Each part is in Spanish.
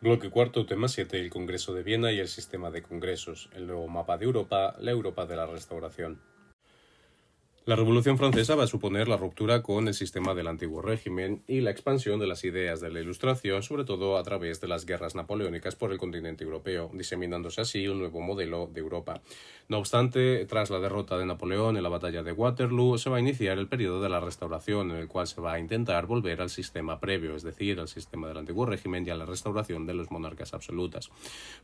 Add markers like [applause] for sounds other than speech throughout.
Bloque cuarto, tema 7, el Congreso de Viena y el sistema de congresos, el nuevo mapa de Europa, la Europa de la Restauración. La Revolución Francesa va a suponer la ruptura con el sistema del antiguo régimen y la expansión de las ideas de la Ilustración, sobre todo a través de las guerras napoleónicas por el continente europeo, diseminándose así un nuevo modelo de Europa. No obstante, tras la derrota de Napoleón en la batalla de Waterloo, se va a iniciar el periodo de la Restauración, en el cual se va a intentar volver al sistema previo, es decir, al sistema del antiguo régimen y a la restauración de los monarcas absolutas.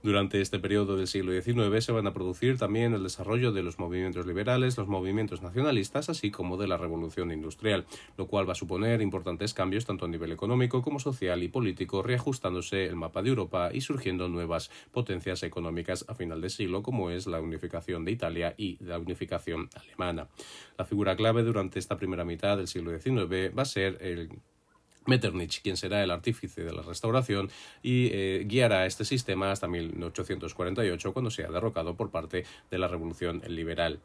Durante este periodo del siglo XIX se van a producir también el desarrollo de los movimientos liberales, los movimientos nacionalistas, así como de la revolución industrial, lo cual va a suponer importantes cambios tanto a nivel económico como social y político, reajustándose el mapa de Europa y surgiendo nuevas potencias económicas a final de siglo, como es la unificación de Italia y la unificación alemana. La figura clave durante esta primera mitad del siglo XIX va a ser el Metternich, quien será el artífice de la restauración y eh, guiará este sistema hasta 1848, cuando sea derrocado por parte de la Revolución Liberal.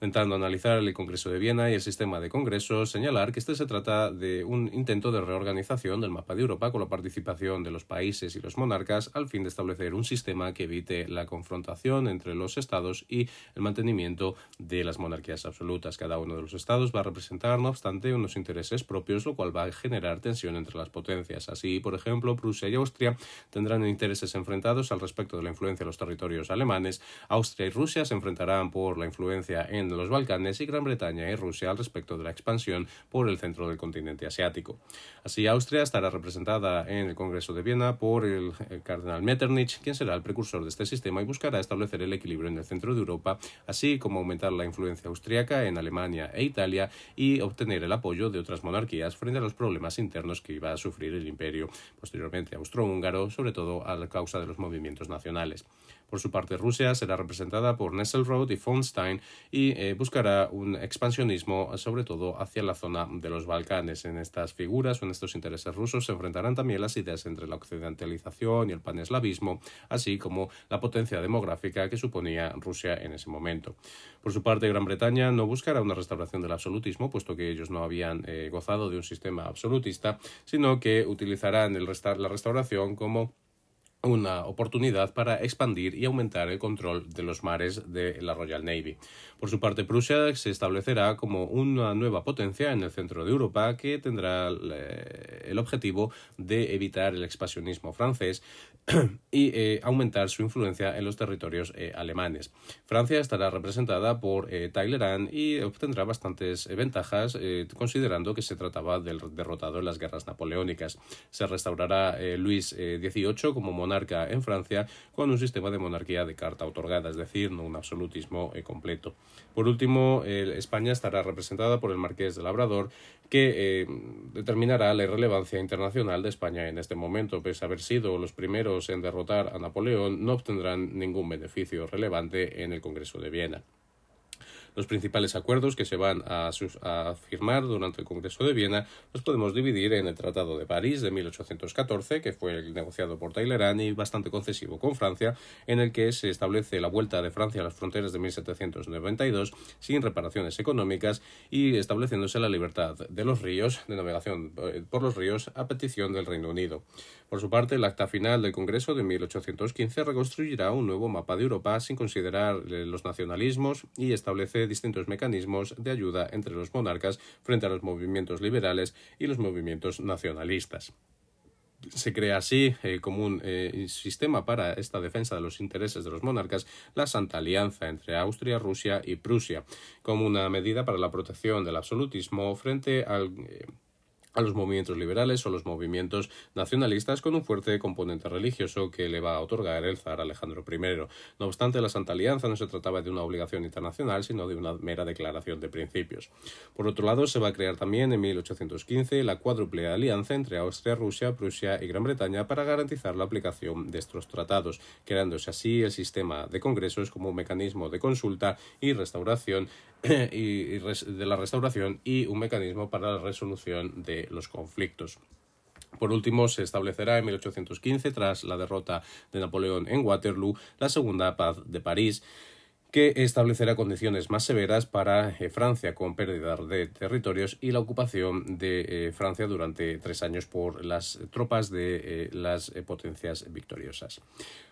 Intentando analizar el Congreso de Viena y el sistema de congresos, señalar que este se trata de un intento de reorganización del mapa de Europa con la participación de los países y los monarcas al fin de establecer un sistema que evite la confrontación entre los estados y el mantenimiento de las monarquías absolutas. Cada uno de los estados va a representar, no obstante, unos intereses propios, lo cual va a generar tensión entre las potencias. Así, por ejemplo, Prusia y Austria tendrán intereses enfrentados al respecto de la influencia de los territorios alemanes. Austria y Rusia se enfrentarán por la influencia en de los Balcanes y Gran Bretaña y Rusia al respecto de la expansión por el centro del continente asiático. Así, Austria estará representada en el Congreso de Viena por el, cardenal Metternich, quien será el precursor de este sistema y buscará establecer el equilibrio en el centro de Europa, así como aumentar la influencia austriaca en Alemania e Italia y obtener el apoyo de otras monarquías frente a los problemas internos que iba a sufrir el imperio posteriormente austrohúngaro, sobre todo a causa de los movimientos nacionales. Por su parte, Rusia será representada por Nesselrode y von Stein y eh, buscará un expansionismo, sobre todo hacia la zona de los Balcanes. En estas figuras o en estos intereses rusos se enfrentarán también las ideas entre la occidentalización y el paneslavismo, así como la potencia demográfica que suponía Rusia en ese momento. Por su parte, Gran Bretaña no buscará una restauración del absolutismo, puesto que ellos no habían eh, gozado de un sistema absolutista, sino que utilizarán la restauración como una oportunidad para expandir y aumentar el control de los mares de la Royal Navy. Por su parte, Prusia se establecerá como una nueva potencia en el centro de Europa que tendrá eh, el objetivo de evitar el expansionismo francés [clears throat] y eh, aumentar su influencia en los territorios eh, alemanes. Francia estará representada por Talleyrand y obtendrá bastantes ventajas considerando que se trataba del derrotado en las guerras napoleónicas. Se restaurará Luis XVIII como monarca en Francia con un sistema de monarquía de carta otorgada, es decir, no un absolutismo completo. Por último, España estará representada por el Marqués de Labrador, que eh, determinará la irrelevancia internacional de España en este momento. Pese a haber sido los primeros en derrotar a Napoleón, no obtendrán ningún beneficio relevante en el Congreso de Viena. Los principales acuerdos que se van a, firmar durante el Congreso de Viena los podemos dividir en el Tratado de París de 1814, que fue el negociado por Talleyrand y bastante concesivo con Francia, en el que se establece la vuelta de Francia a las fronteras de 1792 sin reparaciones económicas y estableciéndose la libertad de los ríos, de navegación eh, por los ríos, a petición del Reino Unido. Por su parte, el acta final del Congreso de 1815 reconstruirá un nuevo mapa de Europa sin considerar eh, los nacionalismos y establece distintos mecanismos de ayuda entre los monarcas frente a los movimientos liberales y los movimientos nacionalistas. Se crea así eh, como un eh, sistema para esta defensa de los intereses de los monarcas la Santa Alianza entre Austria, Rusia y Prusia, como una medida para la protección del absolutismo frente al a los movimientos liberales o los movimientos nacionalistas con un fuerte componente religioso que le va a otorgar el zar Alejandro I. No obstante, la Santa Alianza no se trataba de una obligación internacional, sino de una mera declaración de principios. Por otro lado, se va a crear también en 1815 la cuádruple alianza entre Austria, Rusia, Prusia y Gran Bretaña para garantizar la aplicación de estos tratados, creándose así el sistema de congresos como un mecanismo de consulta y restauración [coughs] y, de la restauración y un mecanismo para la resolución de los conflictos. Por último, se establecerá en 1815, tras la derrota de Napoleón en Waterloo, la Segunda Paz de París, que establecerá condiciones más severas para eh, Francia con pérdida de territorios y la ocupación de eh, Francia durante tres años por las tropas de eh, las potencias victoriosas.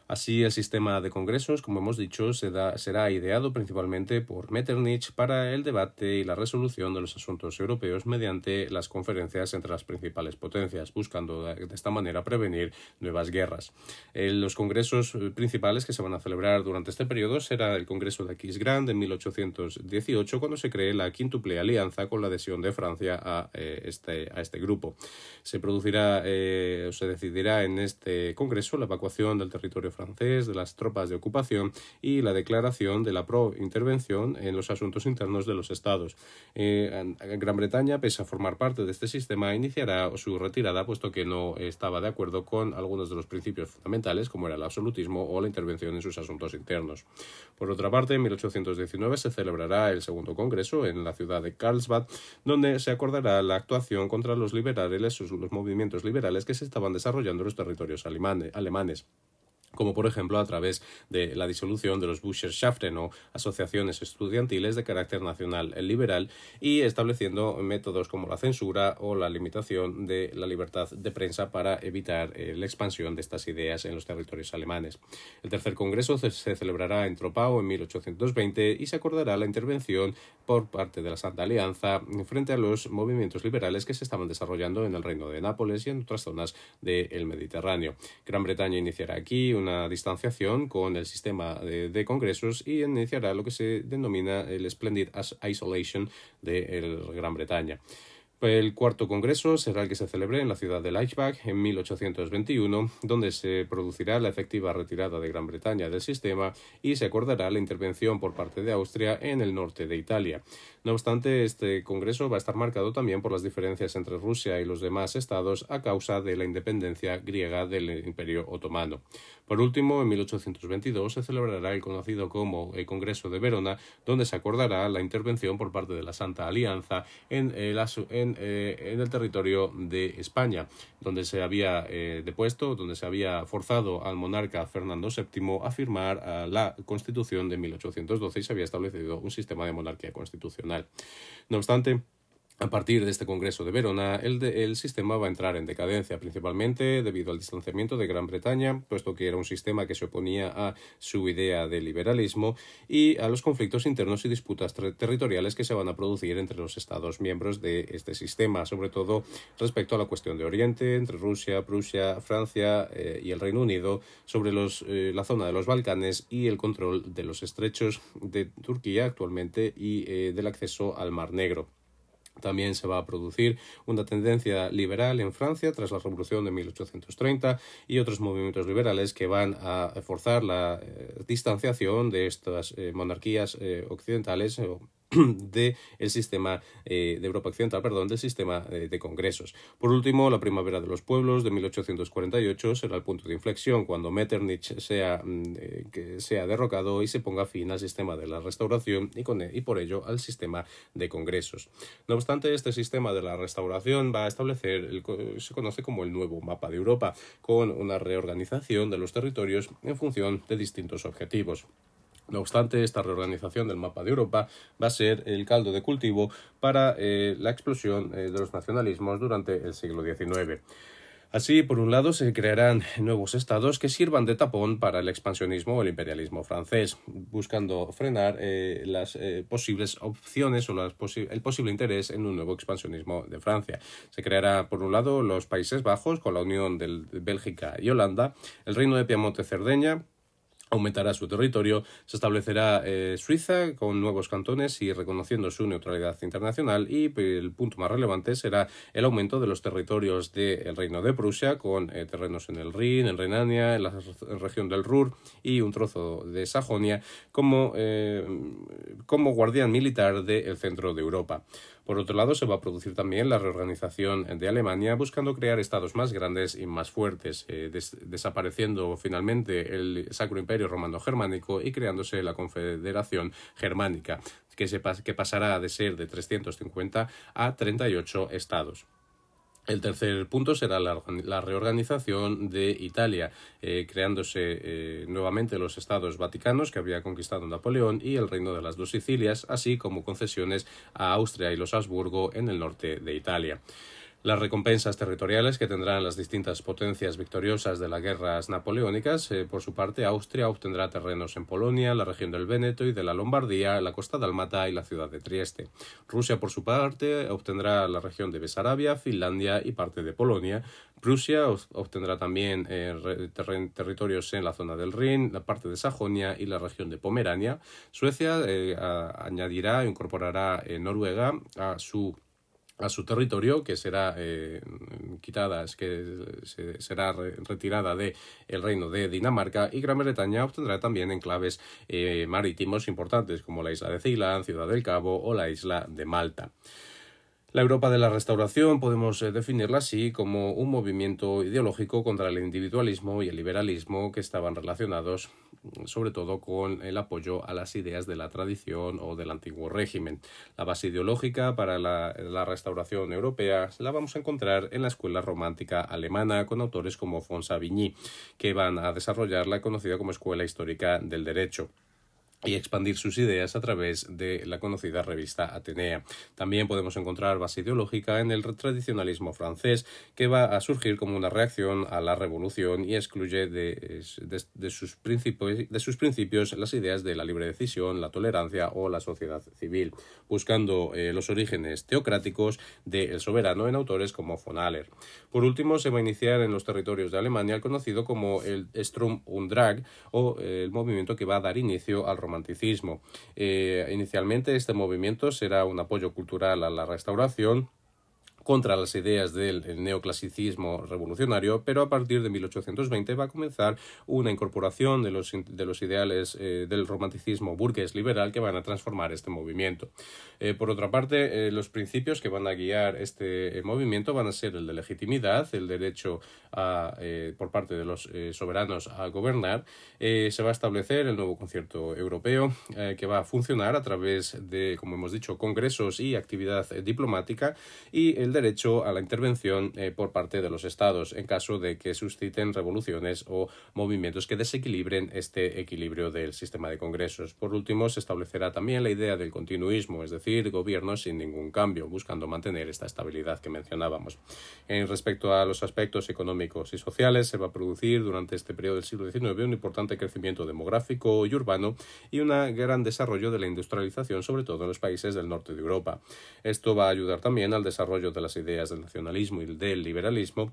Así, el sistema de congresos, como hemos dicho, será ideado principalmente por Metternich para el debate y la resolución de los asuntos europeos mediante las conferencias entre las principales potencias, buscando de esta manera prevenir nuevas guerras. los congresos principales que se van a celebrar durante este periodo será el Congreso de Aquisgrán en 1818, cuando se cree la quíntuple alianza con la adhesión de Francia a, eh, este, a este grupo. Se producirá eh, o se decidirá en este Congreso la evacuación del territorio francés de las tropas de ocupación y la declaración de la pro-intervención en los asuntos internos de los estados. Eh, Gran Bretaña, pese a formar parte de este sistema, iniciará su retirada puesto que no estaba de acuerdo con algunos de los principios fundamentales, como era el absolutismo o la intervención en sus asuntos internos. Por otra parte, en 1819 se celebrará el segundo congreso en la ciudad de Karlsbad, donde se acordará la actuación contra los liberales, los movimientos liberales que se estaban desarrollando en los territorios alemanes como por ejemplo a través de la disolución de los Buscherschaften o asociaciones estudiantiles de carácter nacional liberal y estableciendo métodos como la censura o la limitación de la libertad de prensa para evitar eh, la expansión de estas ideas en los territorios alemanes. El tercer congreso se celebrará en Tropau en 1820 y se acordará la intervención por parte de la Santa Alianza frente a los movimientos liberales que se estaban desarrollando en el Reino de Nápoles y en otras zonas del Mediterráneo. Gran Bretaña iniciará aquí un una distanciación con el sistema de, congresos y iniciará lo que se denomina el Splendid Isolation de Gran Bretaña. El cuarto congreso será el que se celebre en la ciudad de Leipzig en 1821, donde se producirá la efectiva retirada de Gran Bretaña del sistema y se acordará la intervención por parte de Austria en el norte de Italia. No obstante, este congreso va a estar marcado también por las diferencias entre Rusia y los demás estados a causa de la independencia griega del Imperio Otomano. Por último, en 1822 se celebrará el conocido como el Congreso de Verona, donde se acordará la intervención por parte de la Santa Alianza en el, eh, en, el territorio de España, donde se había eh, depuesto, donde se había forzado al monarca Fernando VII a firmar la Constitución de 1812 y se había establecido un sistema de monarquía constitucional. No obstante, a partir de este Congreso de Verona, el, el, sistema va a entrar en decadencia, principalmente debido al distanciamiento de Gran Bretaña, puesto que era un sistema que se oponía a su idea de liberalismo y a los conflictos internos y disputas territoriales que se van a producir entre los Estados miembros de este sistema, sobre todo respecto a la cuestión de Oriente, entre Rusia, Prusia, Francia eh, y el Reino Unido, sobre los, eh, la zona de los Balcanes y el control de los estrechos de Turquía actualmente y eh, del acceso al Mar Negro. También se va a producir una tendencia liberal en Francia tras la Revolución de 1830 y otros movimientos liberales que van a forzar la eh, distanciación de estas eh, monarquías eh, occidentales [clears throat] del sistema eh, de Europa Occidental, perdón, del sistema eh, de congresos. Por último, la Primavera de los Pueblos de 1848 será el punto de inflexión cuando Metternich sea, mm, eh, que sea derrocado y se ponga fin al sistema de la restauración y, con, y por ello al sistema de congresos. No obstante, este sistema de la restauración va a establecer, se conoce como el nuevo mapa de Europa, con una reorganización de los territorios en función de distintos objetivos. No obstante, esta reorganización del mapa de Europa va a ser el caldo de cultivo para eh, la explosión eh, de los nacionalismos durante el siglo XIX. Así, por un lado, se crearán nuevos estados que sirvan de tapón para el expansionismo o el imperialismo francés, buscando frenar eh, las posibles opciones o el posible interés en un nuevo expansionismo de Francia. Se creará, por un lado, los Países Bajos con la unión de Bélgica y Holanda, el Reino de Piamonte-Cerdeña, aumentará su territorio, se establecerá eh, Suiza con nuevos cantones y reconociendo su neutralidad internacional y el punto más relevante será el aumento de los territorios del Reino de Prusia con eh, terrenos en el Rin, en Renania, en la región del Ruhr y un trozo de Sajonia como, eh, como guardián militar del centro de Europa. Por otro lado, se va a producir también la reorganización de Alemania, buscando crear estados más grandes y más fuertes, eh, desapareciendo finalmente el Sacro Imperio Romano Germánico y creándose la Confederación Germánica, que, que pasará de ser de 350 a 38 estados. El tercer punto será la, reorganización de Italia, eh, creándose eh, nuevamente los estados vaticanos que había conquistado Napoleón y el reino de las dos Sicilias, así como concesiones a Austria y los Habsburgo en el norte de Italia las recompensas territoriales que tendrán las distintas potencias victoriosas de las guerras napoleónicas. Eh, por su parte, Austria obtendrá terrenos en Polonia, la región del Véneto y de la Lombardía, la costa dalmata y la ciudad de Trieste. Rusia, por su parte, obtendrá la región de Besarabia, Finlandia y parte de Polonia. Prusia obtendrá también eh, territorios en la zona del Rin, la parte de Sajonia y la región de Pomerania. Suecia eh, añadirá e incorporará Noruega a su a su territorio, que será eh, quitada, es que será retirada del el reino de Dinamarca, y Gran Bretaña obtendrá también enclaves eh, marítimos importantes como la isla de Ceilán, Ciudad del Cabo o la isla de Malta. La Europa de la Restauración podemos eh, definirla así como un movimiento ideológico contra el individualismo y el liberalismo que estaban relacionados sobre todo con el apoyo a las ideas de la tradición o del antiguo régimen. La base ideológica para la, restauración europea la vamos a encontrar en la escuela romántica alemana con autores como Fons Savigny, que van a desarrollar la conocida como Escuela Histórica del Derecho y expandir sus ideas a través de la conocida revista Atenea. También podemos encontrar base ideológica en el tradicionalismo francés, que va a surgir como una reacción a la revolución y excluye de, sus, principios, de sus principios las ideas de la libre decisión, la tolerancia o la sociedad civil, buscando eh, los orígenes teocráticos del soberano en autores como von Aller. Por último, se va a iniciar en los territorios de Alemania el conocido como el Strom und Drag o eh, el movimiento que va a dar inicio al romanticismo. Eh, inicialmente este movimiento será un apoyo cultural a la restauración contra las ideas del neoclasicismo revolucionario, pero a partir de 1820 va a comenzar una incorporación de los, de los ideales eh, del romanticismo burgués liberal que van a transformar este movimiento. Eh, por otra parte, eh, los principios que van a guiar este movimiento van a ser el de legitimidad, el derecho a, por parte de los soberanos a gobernar. se va a establecer el nuevo concierto europeo que va a funcionar a través de, como hemos dicho, congresos y actividad diplomática y el derecho a la intervención eh, por parte de los estados en caso de que susciten revoluciones o movimientos que desequilibren este equilibrio del sistema de congresos. Por último, se establecerá también la idea del continuismo, es decir, gobierno sin ningún cambio, buscando mantener esta estabilidad que mencionábamos. En respecto a los aspectos económicos y sociales, se va a producir durante este periodo del siglo XIX un importante crecimiento demográfico y urbano y un gran desarrollo de la industrialización, sobre todo en los países del norte de Europa. Esto va a ayudar también al desarrollo de las ideas del nacionalismo y del liberalismo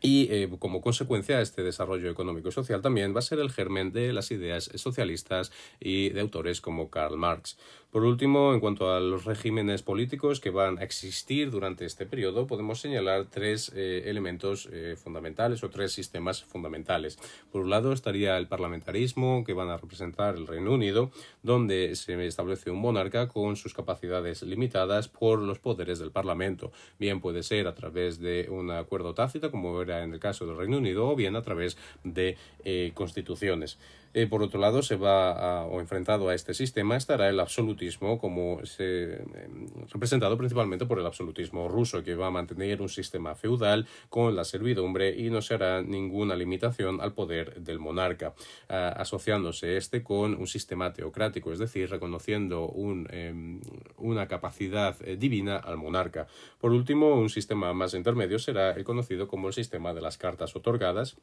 y eh, como consecuencia, este desarrollo económico y social también va a ser el germen de las ideas socialistas y de autores como Karl Marx. Por último, en cuanto a los regímenes políticos que van a existir durante este periodo, podemos señalar tres eh, elementos eh, fundamentales o tres sistemas fundamentales. Por un lado estaría el parlamentarismo, que van a representar el Reino Unido, donde se establece un monarca con sus capacidades limitadas por los poderes del Parlamento. Bien puede ser a través de un acuerdo tácito, como era en el caso del Reino Unido, o bien a través de eh, constituciones. Eh, por otro lado, se va a, o enfrentado a este sistema estará el absolutismo, como se, em, representado principalmente por el absolutismo ruso, que va a mantener un sistema feudal con la servidumbre y no se hará ninguna limitación al poder del monarca, asociándose este con un sistema teocrático, es decir, reconociendo un, em, una capacidad eh, divina al monarca. Por último, un sistema más intermedio será el conocido como el sistema de las cartas otorgadas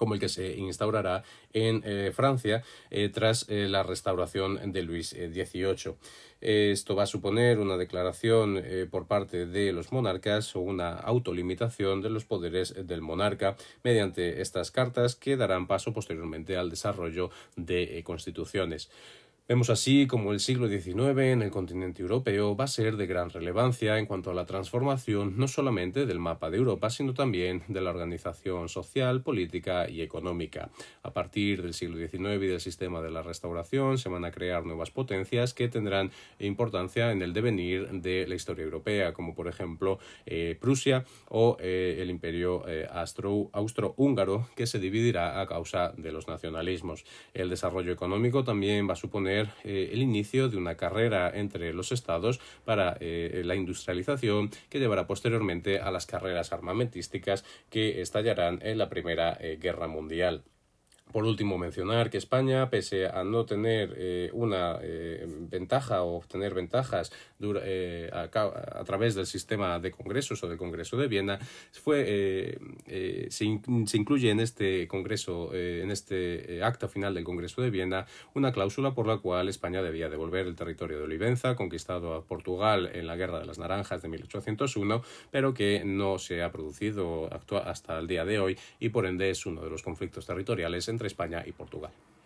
como el que se instaurará en eh, Francia eh, tras eh, la restauración de Luis XVIII. Esto va a suponer una declaración por parte de los monarcas o una autolimitación de los poderes del monarca mediante estas cartas que darán paso posteriormente al desarrollo de constituciones. Vemos así como el siglo XIX en el continente europeo va a ser de gran relevancia en cuanto a la transformación no solamente del mapa de Europa, sino también de la organización social, política y económica. A partir del siglo XIX y del sistema de la restauración se van a crear nuevas potencias que tendrán importancia en el devenir de la historia europea, como por ejemplo eh, Prusia o eh, el imperio eh, austro-húngaro, que se dividirá a causa de los nacionalismos. El desarrollo económico también va a suponer suponer el inicio de una carrera entre los estados para la industrialización que llevará posteriormente a las carreras armamentísticas que estallarán en la Primera Guerra Mundial. Por último, mencionar que España, pese a no tener eh, una eh, ventaja o obtener ventajas eh, a, través del sistema de congresos o del Congreso de Viena, fue, se, incluye en este Congreso, en este acta final del Congreso de Viena, una cláusula por la cual España debía devolver el territorio de Olivenza, conquistado a Portugal en la Guerra de las Naranjas de 1801, pero que no se ha producido hasta el día de hoy y por ende es uno de los conflictos territoriales entre España y Portugal.